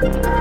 Bye.